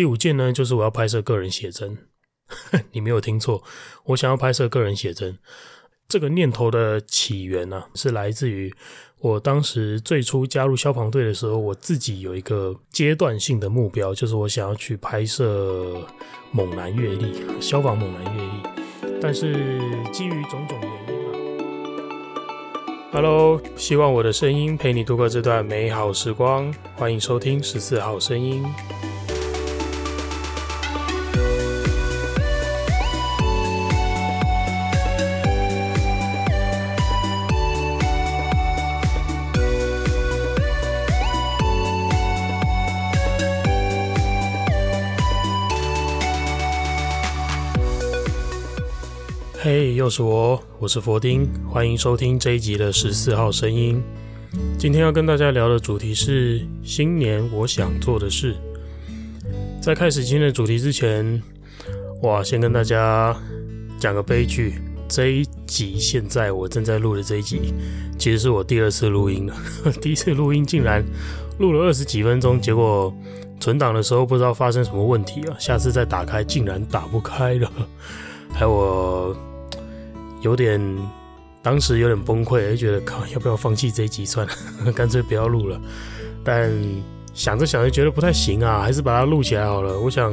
第五件呢，就是我要拍摄个人写真。你没有听错，我想要拍摄个人写真。这个念头的起源呢、是来自于我当时最初加入消防队的时候，我自己有一个阶段性的目标，就是我想要去拍摄猛男阅历，消防猛男阅历。但是基于种种原因啊，Hello，希望我的声音陪你度过这段美好时光。欢迎收听十四号声音。又是我，我是佛丁，欢迎收听这一集的十四号声音。今天要跟大家聊的主题是新年我想做的事。在开始今天的主题之前，哇，先跟大家讲个悲剧。这一集现在我正在录的这一集，其实是我第二次录音了。第一次录音竟然录了二十几分钟，结果存档的时候不知道发生什么问题啊，下次再打开竟然打不开了，还有我。有点，当时有点崩溃，就觉得靠，要不要放弃这一集算了，干脆不要录了。但想着想着觉得不太行啊，还是把它录起来好了。我想，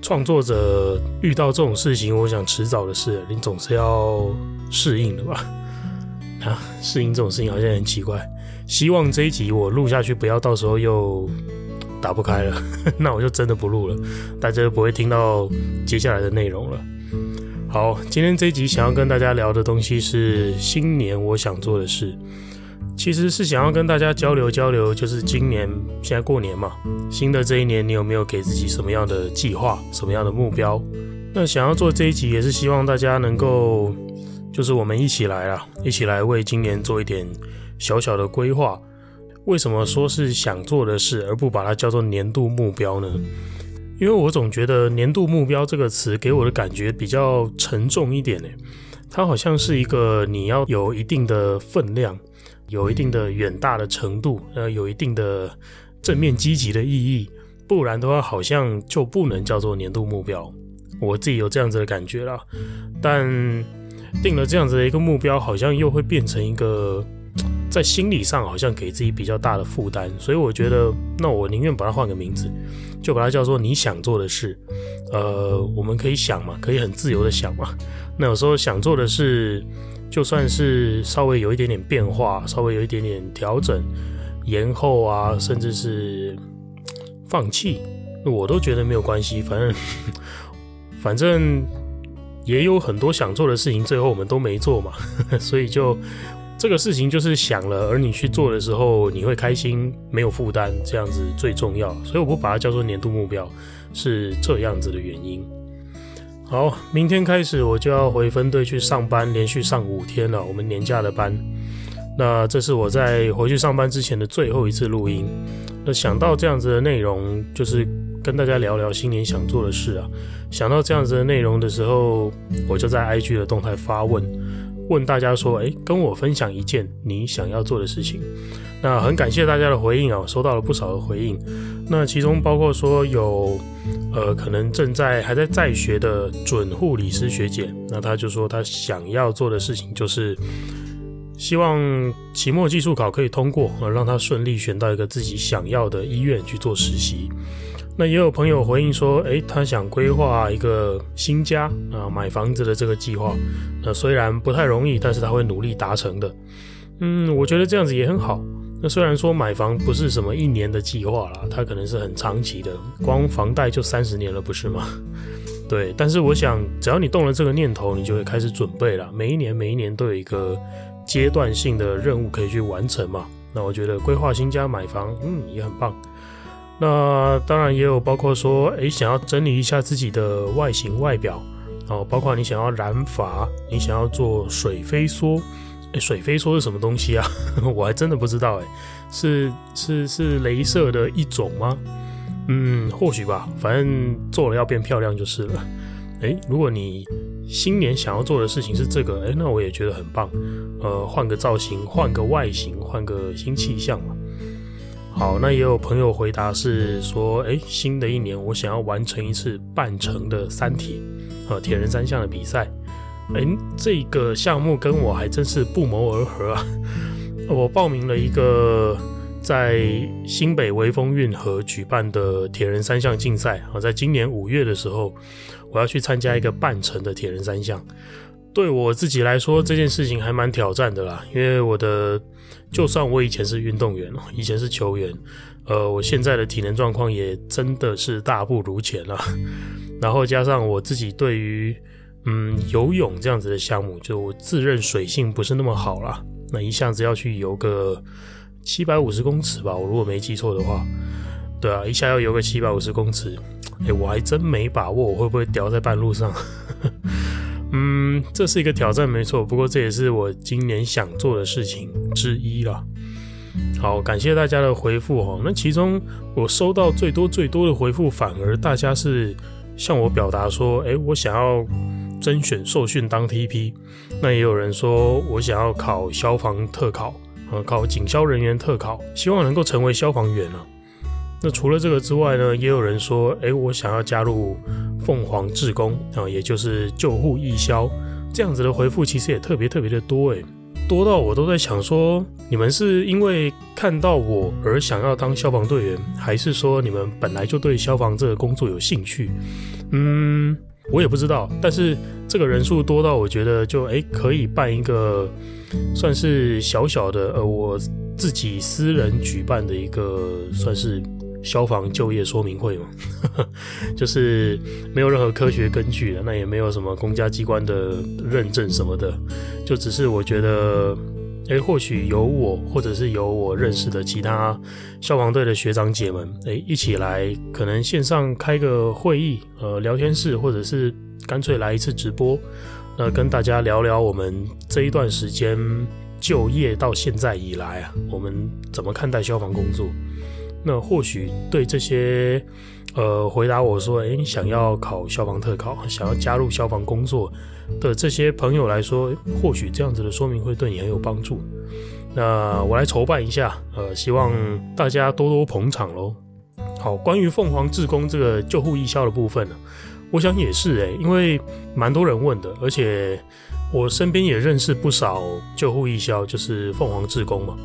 创作者遇到这种事情，我想迟早的事，你总是要适应的吧？啊，适应这种事情好像很奇怪。希望这一集我录下去，不要到时候又打不开了，那我就真的不录了，大家就不会听到接下来的内容了。好，今天这一集想要跟大家聊的东西是新年我想做的事，其实是想要跟大家交流交流，就是今年现在过年嘛，新的这一年你有没有给自己什么样的计划，什么样的目标？那想要做这一集也是希望大家能够，就是我们一起来啊，一起来为今年做一点小小的规划。为什么说是想做的事，而不把它叫做年度目标呢？因为我总觉得“年度目标”这个词给我的感觉比较沉重一点呢，它好像是一个你要有一定的分量，有一定的远大的程度，呃，有一定的正面积极的意义，不然的话好像就不能叫做年度目标。我自己有这样子的感觉啦，但定了这样子的一个目标，好像又会变成一个在心理上好像给自己比较大的负担，所以我觉得，那我宁愿把它换个名字。就把它叫做你想做的事，呃，我们可以想嘛，可以很自由的想嘛。那有时候想做的事，就算是稍微有一点点变化，稍微有一点点调整、延后啊，甚至是放弃，我都觉得没有关系。反正，反正也有很多想做的事情，最后我们都没做嘛，所以就。这个事情就是想了，而你去做的时候，你会开心，没有负担，这样子最重要。所以我不把它叫做年度目标，是这样子的原因。好，明天开始我就要回分队去上班，连续上五天了，我们年假的班。那这是我在回去上班之前的最后一次录音。那想到这样子的内容，就是跟大家聊聊新年想做的事啊。想到这样子的内容的时候，我就在 IG 的动态发问。问大家说，诶，跟我分享一件你想要做的事情。那很感谢大家的回应啊，收到了不少的回应。那其中包括说有，呃，可能正在还在在学的准护理师学姐，那他就说他想要做的事情就是，希望期末技术考可以通过，呃让他顺利选到一个自己想要的医院去做实习。那也有朋友回应说，诶，他想规划一个新家啊，买房子的这个计划。那虽然不太容易，但是他会努力达成的。嗯，我觉得这样子也很好。那虽然说买房不是什么一年的计划啦，它可能是很长期的，光房贷就三十年了，不是吗？对，但是我想，只要你动了这个念头，你就会开始准备了。每一年，每一年都有一个阶段性的任务可以去完成嘛。那我觉得规划新家、买房，嗯，也很棒。那当然也有包括说，诶，想要整理一下自己的外形外表，哦，包括你想要染发，你想要做水飞梭，诶，水飞梭是什么东西啊？我还真的不知道，诶，是是是镭射的一种吗？嗯，或许吧，反正做了要变漂亮就是了。诶，如果你新年想要做的事情是这个，诶，那我也觉得很棒。呃，换个造型，换个外形，换个新气象嘛。好，那也有朋友回答是说，哎，新的一年我想要完成一次半程的三铁，呃，铁人三项的比赛。哎，这个项目跟我还真是不谋而合啊！我报名了一个在新北微风运河举办的铁人三项竞赛啊，在今年五月的时候，我要去参加一个半程的铁人三项。对我自己来说，这件事情还蛮挑战的啦，因为我的。就算我以前是运动员，以前是球员，呃，我现在的体能状况也真的是大不如前了。然后加上我自己对于嗯游泳这样子的项目，就我自认水性不是那么好啦。那一下子要去游个七百五十公尺吧，我如果没记错的话，对啊，一下要游个七百五十公尺，哎，我还真没把握我会不会掉在半路上。嗯，这是一个挑战，没错。不过这也是我今年想做的事情之一啦。好，感谢大家的回复哦。那其中我收到最多最多的回复，反而大家是向我表达说，诶，我想要甄选受训当 TP。那也有人说我想要考消防特考，呃，考警消人员特考，希望能够成为消防员啊。那除了这个之外呢，也有人说，诶，我想要加入凤凰志工啊，也就是救护义消，这样子的回复其实也特别特别的多诶，多到我都在想说，你们是因为看到我而想要当消防队员，还是说你们本来就对消防这个工作有兴趣？嗯，我也不知道，但是这个人数多到我觉得就诶可以办一个算是小小的呃我自己私人举办的一个算是。消防就业说明会嘛，就是没有任何科学根据的，那也没有什么公家机关的认证什么的，就只是我觉得，诶，或许有我，或者是有我认识的其他消防队的学长姐们，诶，一起来，可能线上开个会议，呃，聊天室，或者是干脆来一次直播，那跟大家聊聊我们这一段时间就业到现在以来啊，我们怎么看待消防工作。那或许对这些，呃，回答我说，诶，你想要考消防特考，想要加入消防工作的这些朋友来说，或许这样子的说明会对你很有帮助。那我来筹办一下，呃，希望大家多多捧场喽。好，关于凤凰志工这个救护义消的部分呢，我想也是诶，因为蛮多人问的，而且我身边也认识不少救护义消，就是凤凰志工嘛。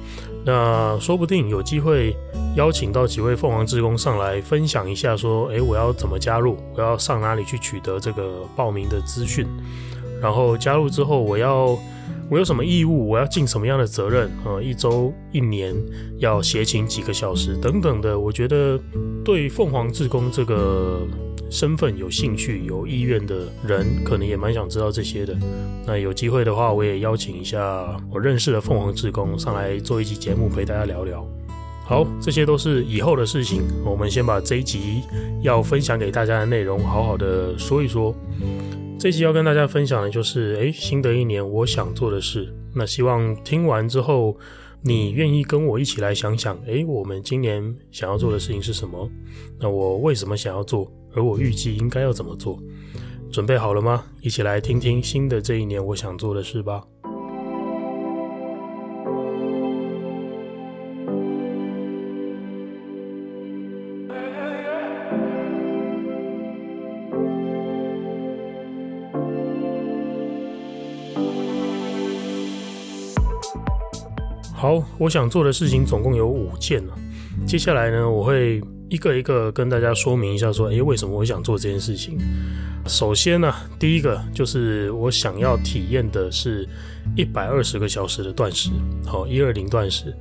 那说不定有机会邀请到几位凤凰志工上来分享一下，说，诶，我要怎么加入？我要上哪里去取得这个报名的资讯？然后加入之后，我要我有什么义务？我要尽什么样的责任？呃，一周、一年要协勤几个小时等等的。我觉得对凤凰志工这个。身份有兴趣、有意愿的人，可能也蛮想知道这些的。那有机会的话，我也邀请一下我认识的凤凰志工上来做一集节目，陪大家聊聊。好，这些都是以后的事情。我们先把这一集要分享给大家的内容好好的说一说。这一集要跟大家分享的就是，诶，新的一年我想做的事。那希望听完之后，你愿意跟我一起来想想，诶，我们今年想要做的事情是什么？那我为什么想要做？而我预计应该要怎么做？准备好了吗？一起来听听新的这一年我想做的事吧。好，我想做的事情总共有五件呢。接下来呢，我会。一个一个跟大家说明一下，说，诶，为什么我想做这件事情？首先呢、第一个就是我想要体验的是一百二十个小时的断食，好，一二零断食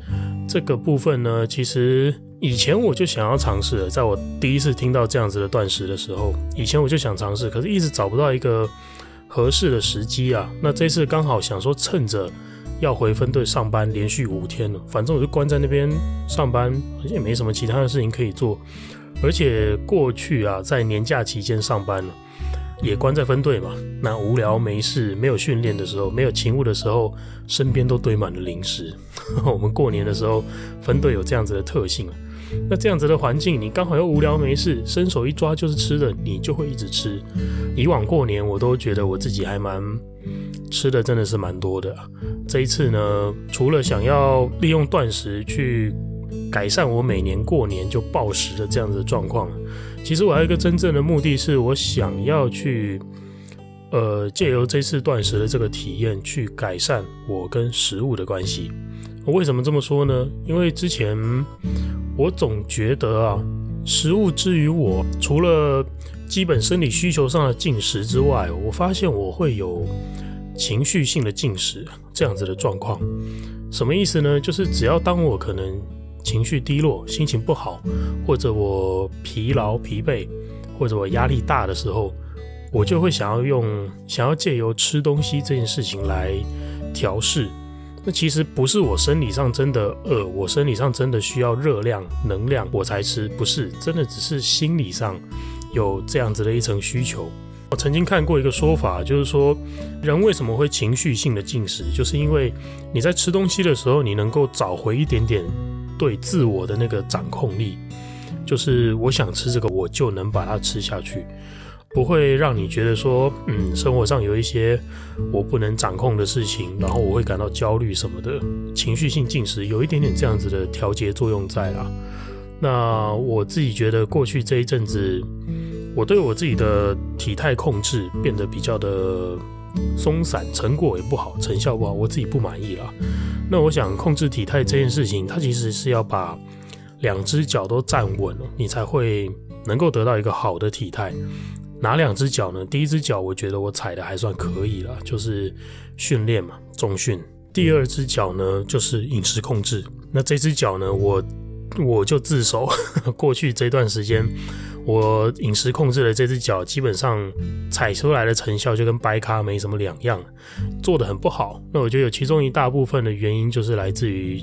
这个部分呢，其实以前我就想要尝试，在我第一次听到这样子的断食的时候，以前我就想尝试，可是一直找不到一个合适的时机啊。那这次刚好想说，趁着。要回分队上班，连续五天了。反正我就关在那边上班，而且也没什么其他的事情可以做。而且过去啊，在年假期间上班了，也关在分队嘛。那无聊没事，没有训练的时候，没有勤务的时候，身边都堆满了零食。我们过年的时候，分队有这样子的特性。那这样子的环境，你刚好又无聊没事，伸手一抓就是吃的，你就会一直吃。以往过年，我都觉得我自己还蛮吃的，真的是蛮多的。这一次呢，除了想要利用断食去改善我每年过年就暴食的这样子的状况。其实我还有一个真正的目的是我想要去，呃，借由这次断食的这个体验，去改善我跟食物的关系。为什么这么说呢？因为之前我总觉得啊，食物之于我，除了基本生理需求上的进食之外，我发现我会有情绪性的进食这样子的状况。什么意思呢？就是只要当我可能情绪低落、心情不好，或者我疲劳、疲惫，或者我压力大的时候，我就会想要用想要借由吃东西这件事情来调试。那其实不是我生理上真的饿，我生理上真的需要热量、能量我才吃，不是，真的只是心理上有这样子的一层需求。我曾经看过一个说法，就是说人为什么会情绪性的进食，就是因为你在吃东西的时候，你能够找回一点点对自我的那个掌控力，就是我想吃这个，我就能把它吃下去。不会让你觉得说，嗯，生活上有一些我不能掌控的事情，然后我会感到焦虑什么的。情绪性进食有一点点这样子的调节作用在啦。那我自己觉得过去这一阵子，我对我自己的体态控制变得比较的松散，成果也不好，成效不好，我自己不满意了。那我想控制体态这件事情，它其实是要把两只脚都站稳了，你才会能够得到一个好的体态。哪两只脚呢？第一只脚我觉得我踩的还算可以了，就是训练嘛，重训。第二只脚呢，就是饮食控制。那这只脚呢，我我就自首。过去这段时间，我饮食控制的这只脚，基本上踩出来的成效就跟掰咖没什么两样，做的很不好。那我觉得有其中一大部分的原因就是来自于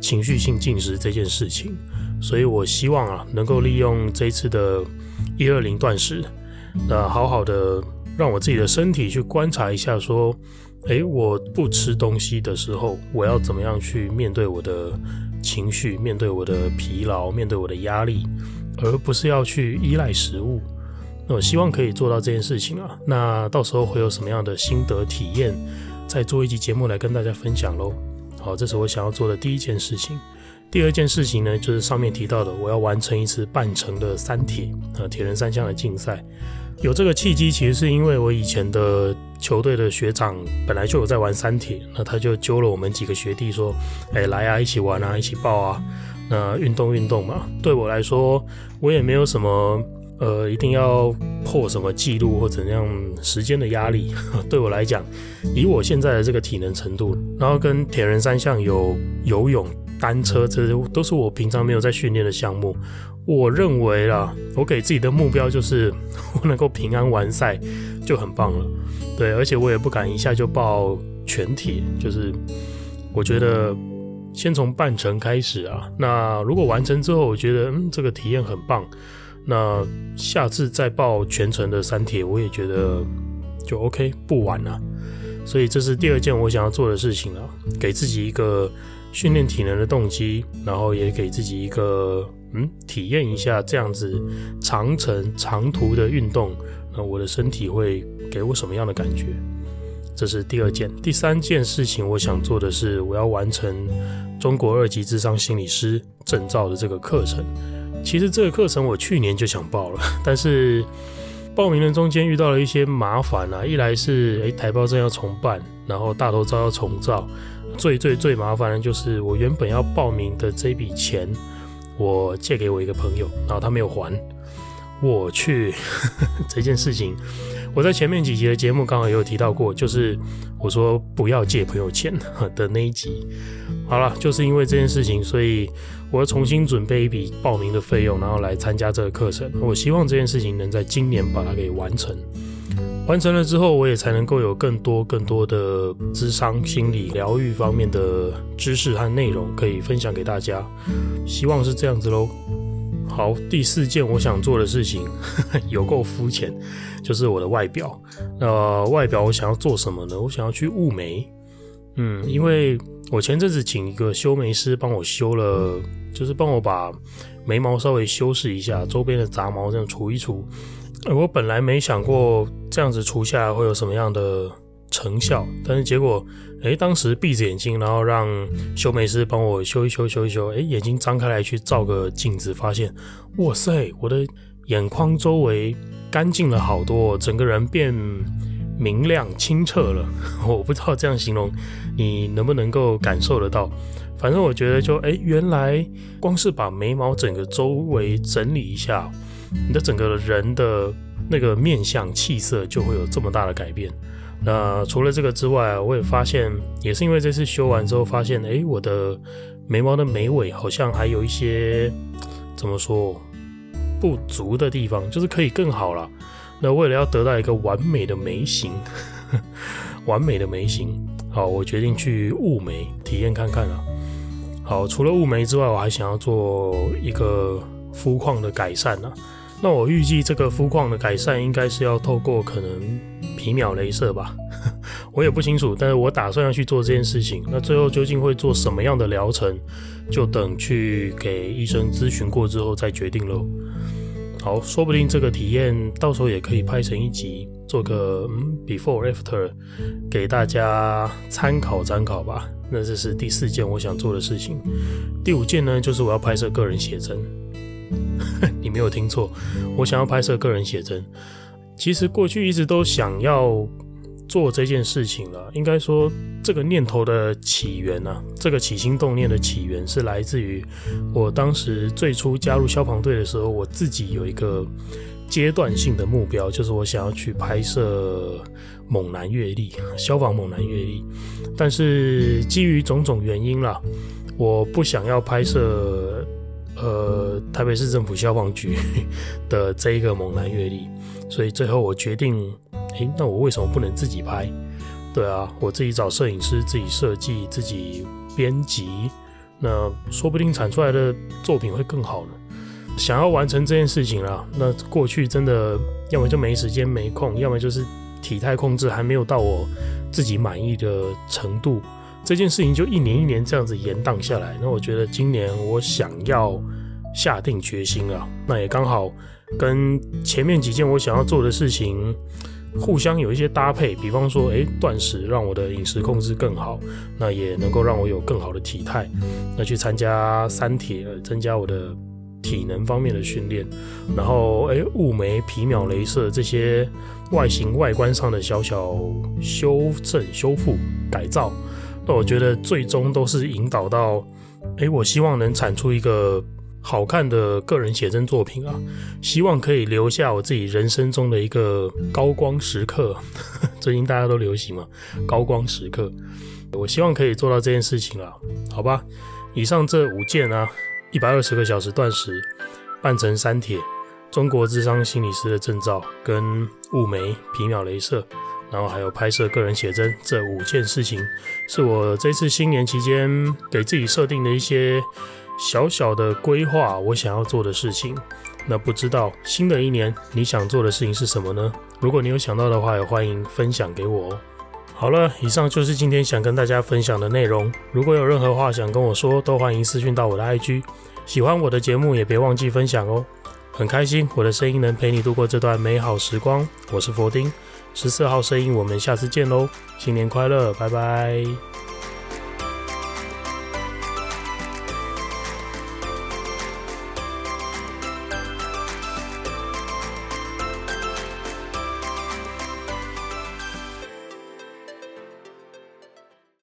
情绪性进食这件事情。所以我希望啊，能够利用这次的一二零断食。那好好的让我自己的身体去观察一下，说，诶，我不吃东西的时候，我要怎么样去面对我的情绪，面对我的疲劳，面对我的压力，而不是要去依赖食物。那我希望可以做到这件事情啊。那到时候会有什么样的心得体验，再做一集节目来跟大家分享喽。好，这是我想要做的第一件事情。第二件事情呢，就是上面提到的，我要完成一次半程的三铁啊，铁人三项的竞赛。有这个契机，其实是因为我以前的球队的学长本来就有在玩三铁，那他就揪了我们几个学弟说：“哎，来啊，一起玩啊，一起报啊，那运动运动嘛。”对我来说，我也没有什么呃一定要破什么记录或怎样时间的压力。对我来讲，以我现在的这个体能程度，然后跟铁人三项有游泳、单车，这都是我平常没有在训练的项目。我认为啦，我给自己的目标就是我能够平安完赛就很棒了。对，而且我也不敢一下就报全铁，就是我觉得先从半程开始啊。那如果完成之后，我觉得嗯这个体验很棒，那下次再报全程的三铁，我也觉得就 OK，不晚了。所以这是第二件我想要做的事情了，给自己一个训练体能的动机，然后也给自己一个。嗯，体验一下这样子长程长途的运动，那我的身体会给我什么样的感觉？这是第二件。第三件事情，我想做的是，我要完成中国二级智商心理师证照的这个课程。其实这个课程我去年就想报了，但是报名的中间遇到了一些麻烦啊。一来是诶台胞证要重办，然后大头照要重照，最最最麻烦的就是我原本要报名的这笔钱。我借给我一个朋友，然后他没有还。我去呵 呵这件事情，我在前面几集的节目刚好也有提到过，就是我说不要借朋友钱 的那一集。好了，就是因为这件事情，所以我要重新准备一笔报名的费用，然后来参加这个课程。我希望这件事情能在今年把它给完成。完成了之后，我也才能够有更多更多的智商、心理疗愈方面的知识和内容可以分享给大家。希望是这样子喽。好，第四件我想做的事情呵呵 有够肤浅，就是我的外表。那、呃、外表我想要做什么呢？我想要去雾眉。嗯，因为我前阵子请一个修眉师帮我修了，就是帮我把眉毛稍微修饰一下，周边的杂毛这样除一除。我本来没想过这样子除下来会有什么样的成效。但是结果，诶，当时闭着眼睛，然后让修眉师帮我修一修，修一修，诶，眼睛张开来去照个镜子，发现，哇塞，我的眼眶周围干净了好多，整个人变明亮清澈了。我不知道这样形容，你能不能够感受得到？反正我觉得就，诶，原来光是把眉毛整个周围整理一下，你的整个人的。那个面相气色就会有这么大的改变。那除了这个之外啊，我也发现，也是因为这次修完之后，发现，诶，我的眉毛的眉尾好像还有一些怎么说不足的地方，就是可以更好了。那为了要得到一个完美的眉形，完美的眉形，好，我决定去雾眉体验看看了。好，除了雾眉之外，我还想要做一个肤况的改善呢。那我预计这个肤况的改善应该是要透过可能皮秒雷射吧，我也不清楚，但是我打算要去做这件事情。那最后究竟会做什么样的疗程，就等去给医生咨询过之后再决定喽。好，说不定这个体验到时候也可以拍成一集，做个嗯 before after 给大家参考参考吧。那这是第四件我想做的事情，第五件呢，就是我要拍摄个人写真。你没有听错，我想要拍摄个人写真。其实过去一直都想要做这件事情了。应该说，这个念头的起源呢、啊，这个起心动念的起源是来自于我当时最初加入消防队的时候，我自己有一个阶段性的目标，就是我想要去拍摄猛男阅历，消防猛男阅历。但是基于种种原因啦，我不想要拍摄。呃，台北市政府消防局 的这一个猛男阅历，所以最后我决定，诶，那我为什么不能自己拍？对啊，我自己找摄影师，自己设计，自己编辑，那说不定产出来的作品会更好呢。想要完成这件事情啦，那过去真的要么就没时间没空，要么就是体态控制还没有到我自己满意的程度。这件事情就一年一年这样子延宕下来，那我觉得今年我想要下定决心了，那也刚好跟前面几件我想要做的事情互相有一些搭配，比方说，诶，断食让我的饮食控制更好，那也能够让我有更好的体态，那去参加三铁，增加我的体能方面的训练，然后，诶，雾眉、皮秒镭射这些外形外观上的小小修正、修复、改造。那我觉得最终都是引导到，诶，我希望能产出一个好看的个人写真作品啊，希望可以留下我自己人生中的一个高光时刻。最近大家都流行嘛，高光时刻，我希望可以做到这件事情啊，好吧？以上这五件啊，一百二十个小时断食，半程三铁，中国智商心理师的证照，跟雾眉皮秒镭射。然后还有拍摄个人写真，这五件事情是我这次新年期间给自己设定的一些小小的规划，我想要做的事情。那不知道新的一年你想做的事情是什么呢？如果你有想到的话，也欢迎分享给我哦。好了，以上就是今天想跟大家分享的内容。如果有任何话想跟我说，都欢迎私讯到我的 IG。喜欢我的节目也别忘记分享哦。很开心我的声音能陪你度过这段美好时光。我是佛丁。十四号声音，我们下次见喽！新年快乐，拜拜。